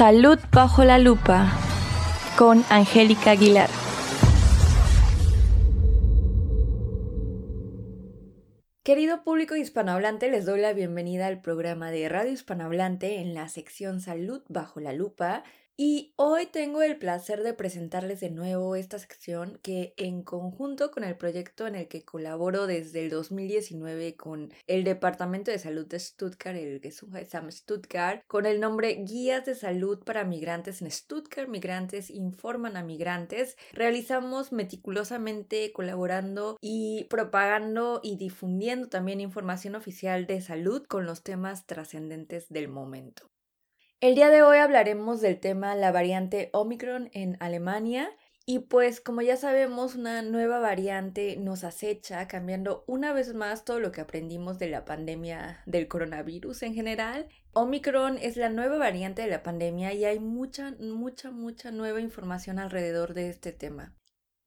Salud bajo la lupa con Angélica Aguilar. Querido público hispanohablante, les doy la bienvenida al programa de Radio Hispanohablante en la sección Salud bajo la lupa. Y hoy tengo el placer de presentarles de nuevo esta sección que en conjunto con el proyecto en el que colaboro desde el 2019 con el Departamento de Salud de Stuttgart, el Gesundheitsamt Stuttgart, con el nombre Guías de Salud para Migrantes en Stuttgart, Migrantes informan a migrantes, realizamos meticulosamente colaborando y propagando y difundiendo también información oficial de salud con los temas trascendentes del momento. El día de hoy hablaremos del tema la variante Omicron en Alemania y pues como ya sabemos una nueva variante nos acecha cambiando una vez más todo lo que aprendimos de la pandemia del coronavirus en general. Omicron es la nueva variante de la pandemia y hay mucha, mucha, mucha nueva información alrededor de este tema.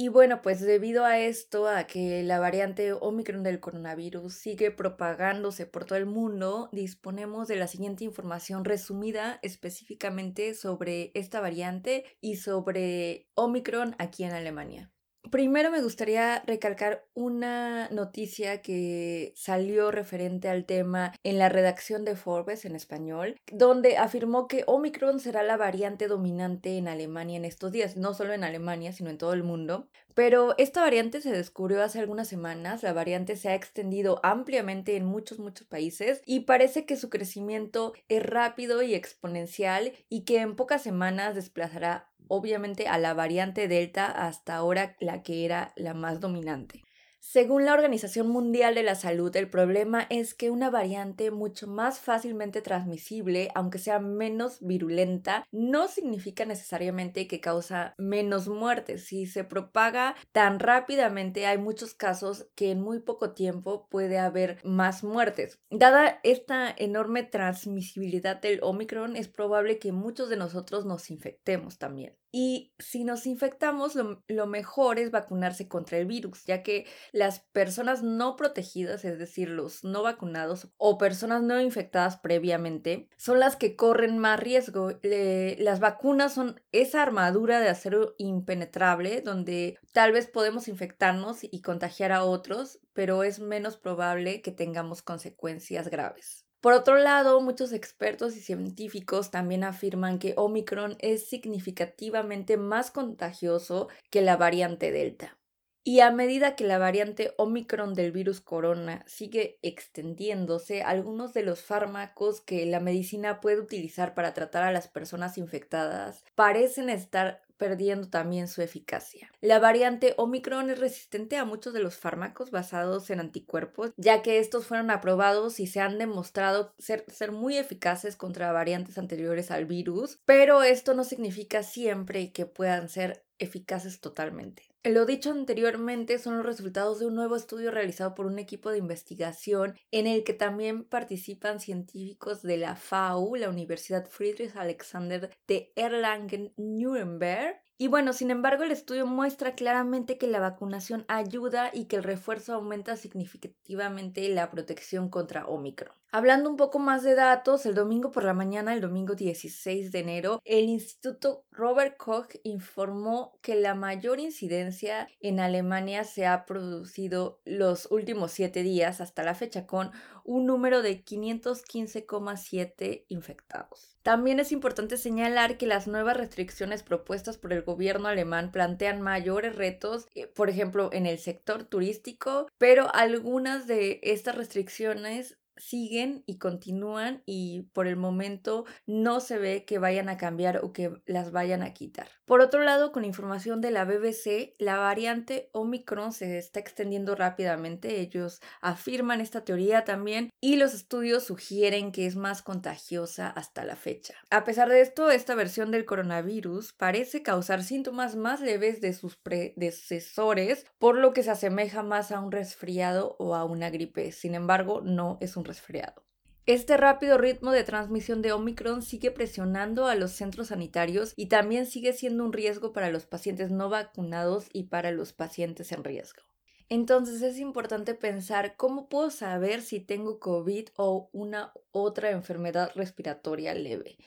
Y bueno, pues debido a esto, a que la variante Omicron del coronavirus sigue propagándose por todo el mundo, disponemos de la siguiente información resumida específicamente sobre esta variante y sobre Omicron aquí en Alemania. Primero me gustaría recalcar una noticia que salió referente al tema en la redacción de Forbes en español, donde afirmó que Omicron será la variante dominante en Alemania en estos días, no solo en Alemania, sino en todo el mundo. Pero esta variante se descubrió hace algunas semanas, la variante se ha extendido ampliamente en muchos, muchos países y parece que su crecimiento es rápido y exponencial y que en pocas semanas desplazará obviamente a la variante Delta hasta ahora la que era la más dominante. Según la Organización Mundial de la Salud, el problema es que una variante mucho más fácilmente transmisible, aunque sea menos virulenta, no significa necesariamente que causa menos muertes. Si se propaga tan rápidamente, hay muchos casos que en muy poco tiempo puede haber más muertes. Dada esta enorme transmisibilidad del Omicron, es probable que muchos de nosotros nos infectemos también. Y si nos infectamos, lo, mejor es vacunarse contra el virus, ya que las personas no protegidas, es decir, los no vacunados o personas no infectadas previamente, son las que corren más riesgo. las vacunas son esa armadura de acero impenetrable donde tal vez podemos infectarnos y contagiar a otros, pero es menos probable que tengamos consecuencias graves. Por otro lado, muchos expertos y científicos también afirman que Omicron es significativamente más contagioso que la variante Delta. Y a medida que la variante Omicron del virus corona sigue extendiéndose, algunos de los fármacos que la medicina puede utilizar para tratar a las personas infectadas parecen estar perdiendo también su eficacia. La variante Omicron es resistente a muchos de los fármacos basados en anticuerpos, ya que estos fueron aprobados y se han demostrado ser, ser muy eficaces contra variantes anteriores al virus, pero esto no significa siempre que puedan ser eficaces totalmente. Lo dicho anteriormente son los resultados de un nuevo estudio realizado por un equipo de investigación en el que también participan científicos de la FAU, la Universidad Friedrich Alexander de Erlangen-Nuremberg, y bueno, sin embargo, el estudio muestra claramente que la vacunación ayuda y que el refuerzo aumenta significativamente la protección contra Omicron. Hablando un poco más de datos, el domingo por la mañana, el domingo 16 de enero, el Instituto Robert Koch informó que la mayor incidencia en Alemania se ha producido los últimos siete días hasta la fecha, con un número de 515,7 infectados. También es importante señalar que las nuevas restricciones propuestas por el gobierno alemán plantean mayores retos, eh, por ejemplo, en el sector turístico, pero algunas de estas restricciones siguen y continúan y por el momento no se ve que vayan a cambiar o que las vayan a quitar. Por otro lado, con información de la BBC, la variante Omicron se está extendiendo rápidamente. Ellos afirman esta teoría también y los estudios sugieren que es más contagiosa hasta la fecha. A pesar de esto, esta versión del coronavirus parece causar síntomas más leves de sus predecesores, por lo que se asemeja más a un resfriado o a una gripe. Sin embargo, no es un resfriado. Este rápido ritmo de transmisión de Omicron sigue presionando a los centros sanitarios y también sigue siendo un riesgo para los pacientes no vacunados y para los pacientes en riesgo. Entonces es importante pensar cómo puedo saber si tengo COVID o una otra enfermedad respiratoria leve.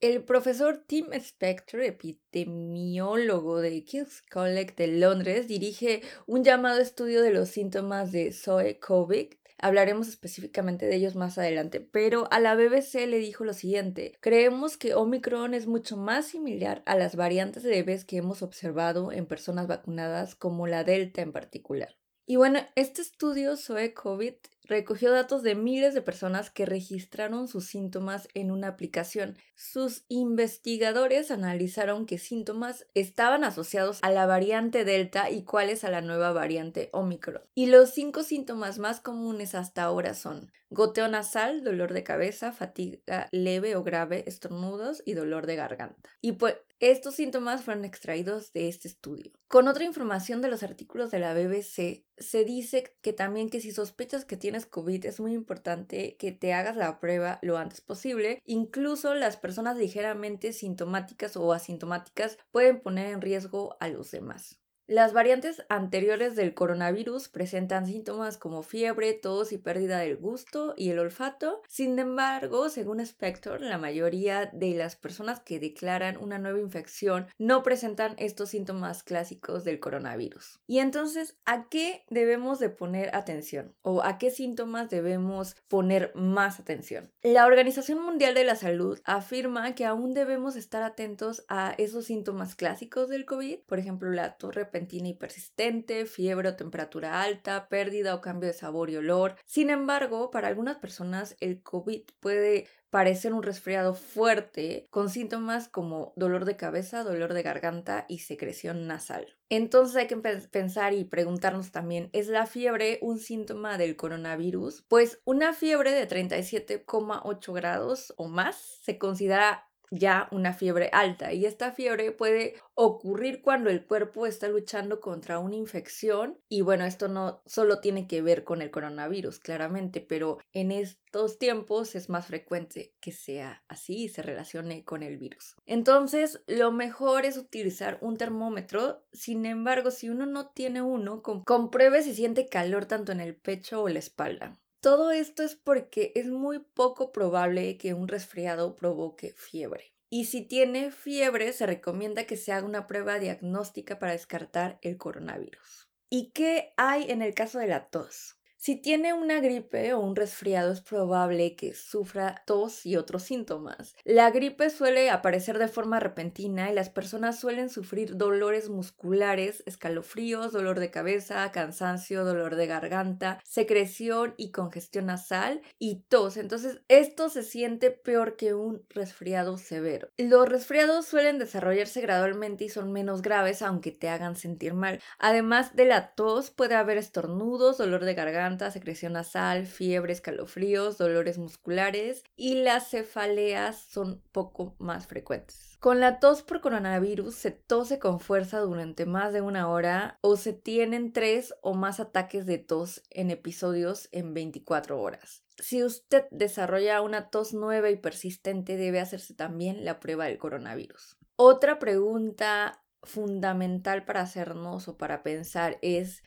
El profesor Tim Spector, epidemiólogo de King's College de Londres, dirige un llamado estudio de los síntomas de Zoe COVID Hablaremos específicamente de ellos más adelante, pero a la BBC le dijo lo siguiente, creemos que Omicron es mucho más similar a las variantes de bebés que hemos observado en personas vacunadas como la Delta en particular. Y bueno, este estudio SOE COVID recogió datos de miles de personas que registraron sus síntomas en una aplicación. Sus investigadores analizaron qué síntomas estaban asociados a la variante Delta y cuáles a la nueva variante Omicron. Y los cinco síntomas más comunes hasta ahora son goteo nasal, dolor de cabeza, fatiga leve o grave, estornudos y dolor de garganta. Y pues estos síntomas fueron extraídos de este estudio. Con otra información de los artículos de la BBC, se dice que también que si sospechas que tienes COVID es muy importante que te hagas la prueba lo antes posible. Incluso las personas ligeramente sintomáticas o asintomáticas pueden poner en riesgo a los demás. Las variantes anteriores del coronavirus presentan síntomas como fiebre, tos y pérdida del gusto y el olfato. Sin embargo, según Spector, la mayoría de las personas que declaran una nueva infección no presentan estos síntomas clásicos del coronavirus. Y entonces, ¿a qué debemos de poner atención? ¿O a qué síntomas debemos poner más atención? La Organización Mundial de la Salud afirma que aún debemos estar atentos a esos síntomas clásicos del COVID, por ejemplo, la y persistente, fiebre o temperatura alta, pérdida o cambio de sabor y olor. Sin embargo, para algunas personas el COVID puede parecer un resfriado fuerte con síntomas como dolor de cabeza, dolor de garganta y secreción nasal. Entonces hay que pensar y preguntarnos también, ¿es la fiebre un síntoma del coronavirus? Pues una fiebre de 37,8 grados o más se considera ya una fiebre alta y esta fiebre puede ocurrir cuando el cuerpo está luchando contra una infección y bueno, esto no solo tiene que ver con el coronavirus, claramente, pero en estos tiempos es más frecuente que sea así y se relacione con el virus. Entonces, lo mejor es utilizar un termómetro, sin embargo, si uno no tiene uno, compruebe si siente calor tanto en el pecho o la espalda. Todo esto es porque es muy poco probable que un resfriado provoque fiebre. Y si tiene fiebre, se recomienda que se haga una prueba diagnóstica para descartar el coronavirus. ¿Y qué hay en el caso de la tos? Si tiene una gripe o un resfriado es probable que sufra tos y otros síntomas. La gripe suele aparecer de forma repentina y las personas suelen sufrir dolores musculares, escalofríos, dolor de cabeza, cansancio, dolor de garganta, secreción y congestión nasal y tos. Entonces esto se siente peor que un resfriado severo. Los resfriados suelen desarrollarse gradualmente y son menos graves aunque te hagan sentir mal. Además de la tos puede haber estornudos, dolor de secreción nasal, fiebre, escalofríos, dolores musculares y las cefaleas son poco más frecuentes. Con la tos por coronavirus se tose con fuerza durante más de una hora o se tienen tres o más ataques de tos en episodios en 24 horas. Si usted desarrolla una tos nueva y persistente, debe hacerse también la prueba del coronavirus. Otra pregunta fundamental para hacernos o para pensar es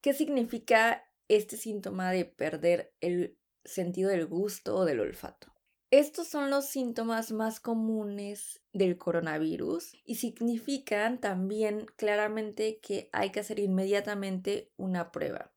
¿qué significa este síntoma de perder el sentido del gusto o del olfato. Estos son los síntomas más comunes del coronavirus y significan también claramente que hay que hacer inmediatamente una prueba.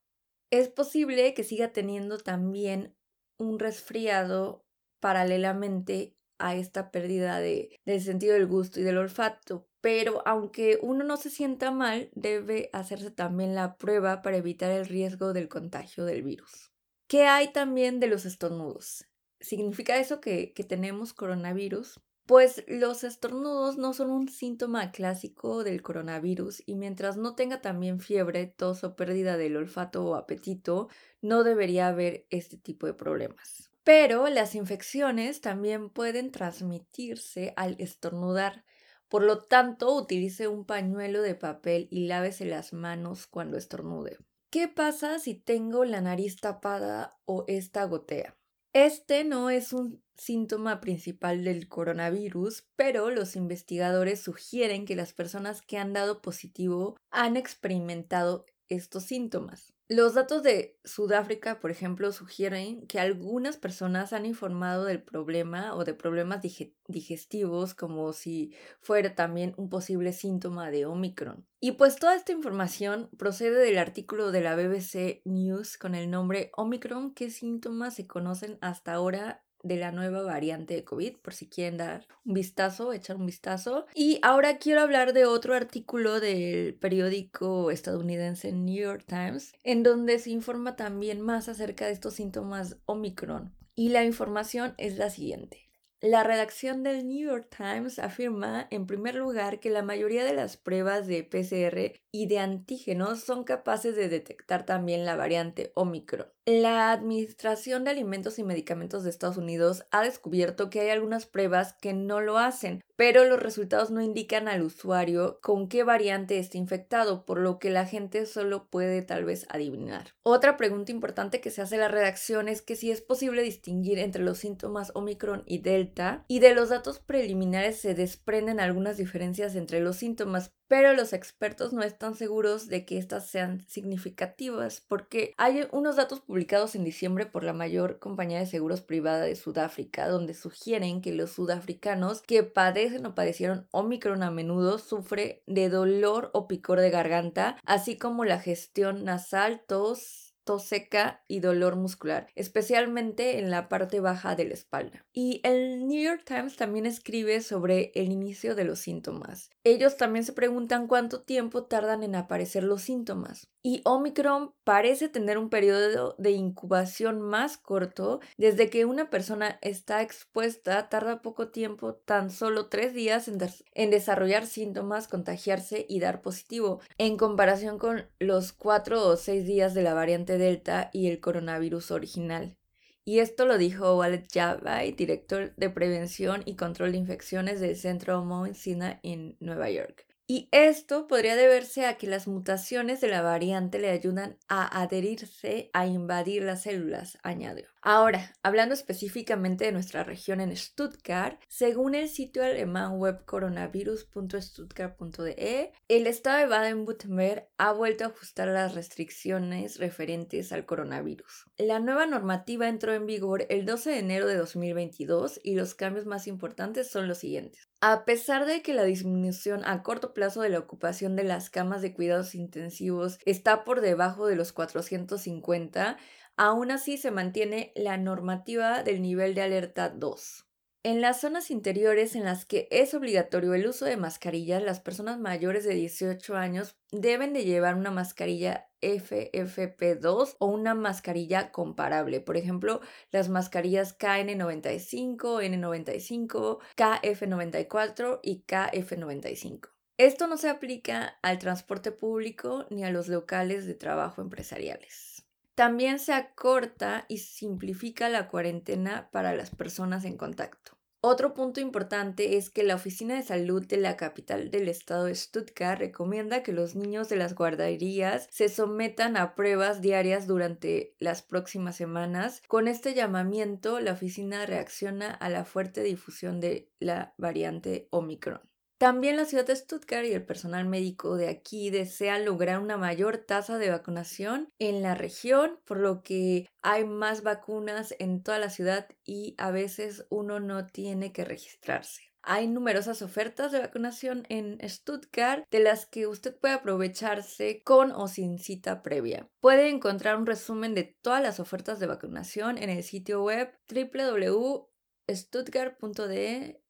Es posible que siga teniendo también un resfriado paralelamente a esta pérdida de, del sentido del gusto y del olfato. Pero aunque uno no se sienta mal, debe hacerse también la prueba para evitar el riesgo del contagio del virus. ¿Qué hay también de los estornudos? ¿Significa eso que, tenemos coronavirus? Pues los estornudos no son un síntoma clásico del coronavirus y mientras no tenga también fiebre, tos o pérdida del olfato o apetito, no debería haber este tipo de problemas. Pero las infecciones también pueden transmitirse al estornudar. Por lo tanto, utilice un pañuelo de papel y lávese las manos cuando estornude. ¿Qué pasa si tengo la nariz tapada o esta gotea? Este no es un síntoma principal del coronavirus, pero los investigadores sugieren que las personas que han dado positivo han experimentado estos síntomas. Los datos de Sudáfrica, por ejemplo, sugieren que algunas personas han informado del problema o de problemas digestivos como si fuera también un posible síntoma de Omicron. Y pues toda esta información procede del artículo de la BBC News con el nombre Omicron, qué síntomas se conocen hasta ahora de la nueva variante de COVID, por si quieren dar un vistazo, echar un vistazo. Y ahora quiero hablar de otro artículo del periódico estadounidense New York Times, en donde se informa también más acerca de estos síntomas Omicron. Y la información es la siguiente. La redacción del New York Times afirma, en primer lugar, que la mayoría de las pruebas de PCR y de antígenos son capaces de detectar también la variante Omicron. La Administración de Alimentos y Medicamentos de Estados Unidos ha descubierto que hay algunas pruebas que no lo hacen, pero los resultados no indican al usuario con qué variante está infectado, por lo que la gente solo puede tal vez adivinar. Otra pregunta importante que se hace la redacción es que si es posible distinguir entre los síntomas Omicron y Delta, y de los datos preliminares se desprenden algunas diferencias entre los síntomas, pero los expertos no están seguros de que estas sean significativas porque hay unos datos publicados en diciembre por la mayor compañía de seguros privada de Sudáfrica donde sugieren que los sudafricanos que padecen o padecieron Omicron a menudo sufren de dolor o picor de garganta, así como la gestión nasal, tos, tos seca y dolor muscular, especialmente en la parte baja de la espalda. Y el New York Times también escribe sobre el inicio de los síntomas. Ellos también se preguntan cuánto tiempo tardan en aparecer los síntomas. Y Omicron parece tener un periodo de incubación más corto. Desde que una persona está expuesta, tarda poco tiempo, tan solo tres días en, en desarrollar síntomas, contagiarse y dar positivo, en comparación con los cuatro o seis días de la variante Delta y el coronavirus original. Y esto lo dijo Walid Jabay, director de prevención y control de infecciones del Centro Mount Sinai en Nueva York. Y esto podría deberse a que las mutaciones de la variante le ayudan a adherirse a invadir las células, añadió. Ahora, hablando específicamente de nuestra región en Stuttgart, según el sitio alemán web coronavirus.stuttgart.de, el estado de Baden-Württemberg ha vuelto a ajustar las restricciones referentes al coronavirus. La nueva normativa entró en vigor el 12 de enero de 2022 y los cambios más importantes son los siguientes. A pesar de que la disminución a corto plazo de la ocupación de las camas de cuidados intensivos está por debajo de los 450, aún así se mantiene la normativa del nivel de alerta 2. En las zonas interiores en las que es obligatorio el uso de mascarillas, las personas mayores de 18 años deben de llevar una mascarilla FFP2 o una mascarilla comparable. Por ejemplo, las mascarillas KN95, N95, KF94 y KF95. Esto no se aplica al transporte público ni a los locales de trabajo empresariales. También se acorta y simplifica la cuarentena para las personas en contacto. Otro punto importante es que la Oficina de Salud de la capital del estado de Stuttgart recomienda que los niños de las guarderías se sometan a pruebas diarias durante las próximas semanas. Con este llamamiento, la oficina reacciona a la fuerte difusión de la variante Omicron. También la ciudad de Stuttgart y el personal médico de aquí desean lograr una mayor tasa de vacunación en la región, por lo que hay más vacunas en toda la ciudad y a veces uno no tiene que registrarse. Hay numerosas ofertas de vacunación en Stuttgart de las que usted puede aprovecharse con o sin cita previa. Puede encontrar un resumen de todas las ofertas de vacunación en el sitio web www.stuttgart.de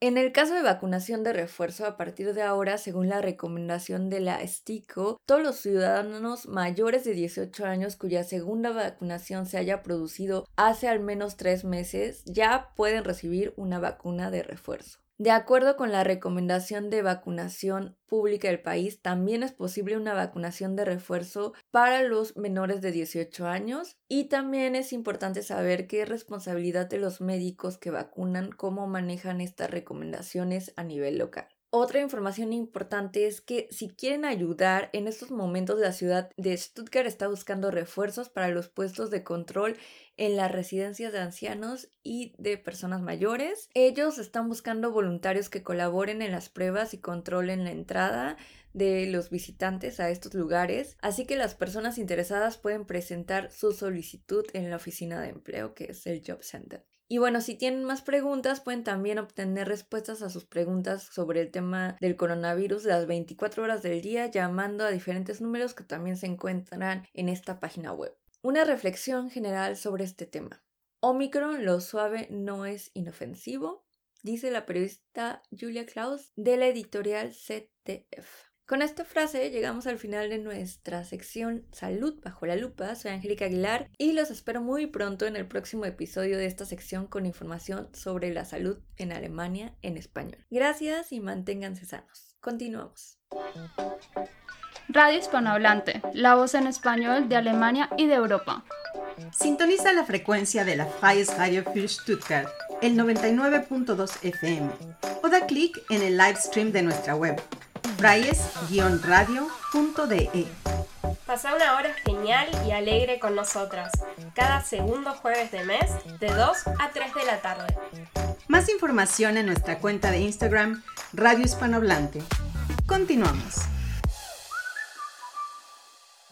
en el caso de vacunación de refuerzo, a partir de ahora, según la recomendación de la STICO, todos los ciudadanos mayores de 18 años cuya segunda vacunación se haya producido hace al menos tres meses ya pueden recibir una vacuna de refuerzo. De acuerdo con la recomendación de vacunación pública del país, también es posible una vacunación de refuerzo para los menores de 18 años y también es importante saber qué es responsabilidad de los médicos que vacunan, cómo manejan estas recomendaciones a nivel local. Otra información importante es que si quieren ayudar, en estos momentos la ciudad de Stuttgart está buscando refuerzos para los puestos de control en las residencias de ancianos y de personas mayores. Ellos están buscando voluntarios que colaboren en las pruebas y controlen la entrada de los visitantes a estos lugares, así que las personas interesadas pueden presentar su solicitud en la oficina de empleo, que es el Job Center. Y bueno, si tienen más preguntas, pueden también obtener respuestas a sus preguntas sobre el tema del coronavirus las 24 horas del día llamando a diferentes números que también se encuentran en esta página web. Una reflexión general sobre este tema. Omicron, lo suave no es inofensivo, dice la periodista Julia Klaus de la editorial CTF. Con esta frase llegamos al final de nuestra sección Salud bajo la lupa. Soy Angélica Aguilar y los espero muy pronto en el próximo episodio de esta sección con información sobre la salud en Alemania en español. Gracias y manténganse sanos. Continuamos. Radio Hispanohablante, la voz en español de Alemania y de Europa. Sintoniza la frecuencia de la Freies Radio für Stuttgart, el 99.2 FM, o da clic en el live stream de nuestra web fraies-radio.de. Pasa una hora genial y alegre con nosotras, cada segundo jueves de mes, de 2 a 3 de la tarde. Más información en nuestra cuenta de Instagram, Radio Hispanohablante. Continuamos.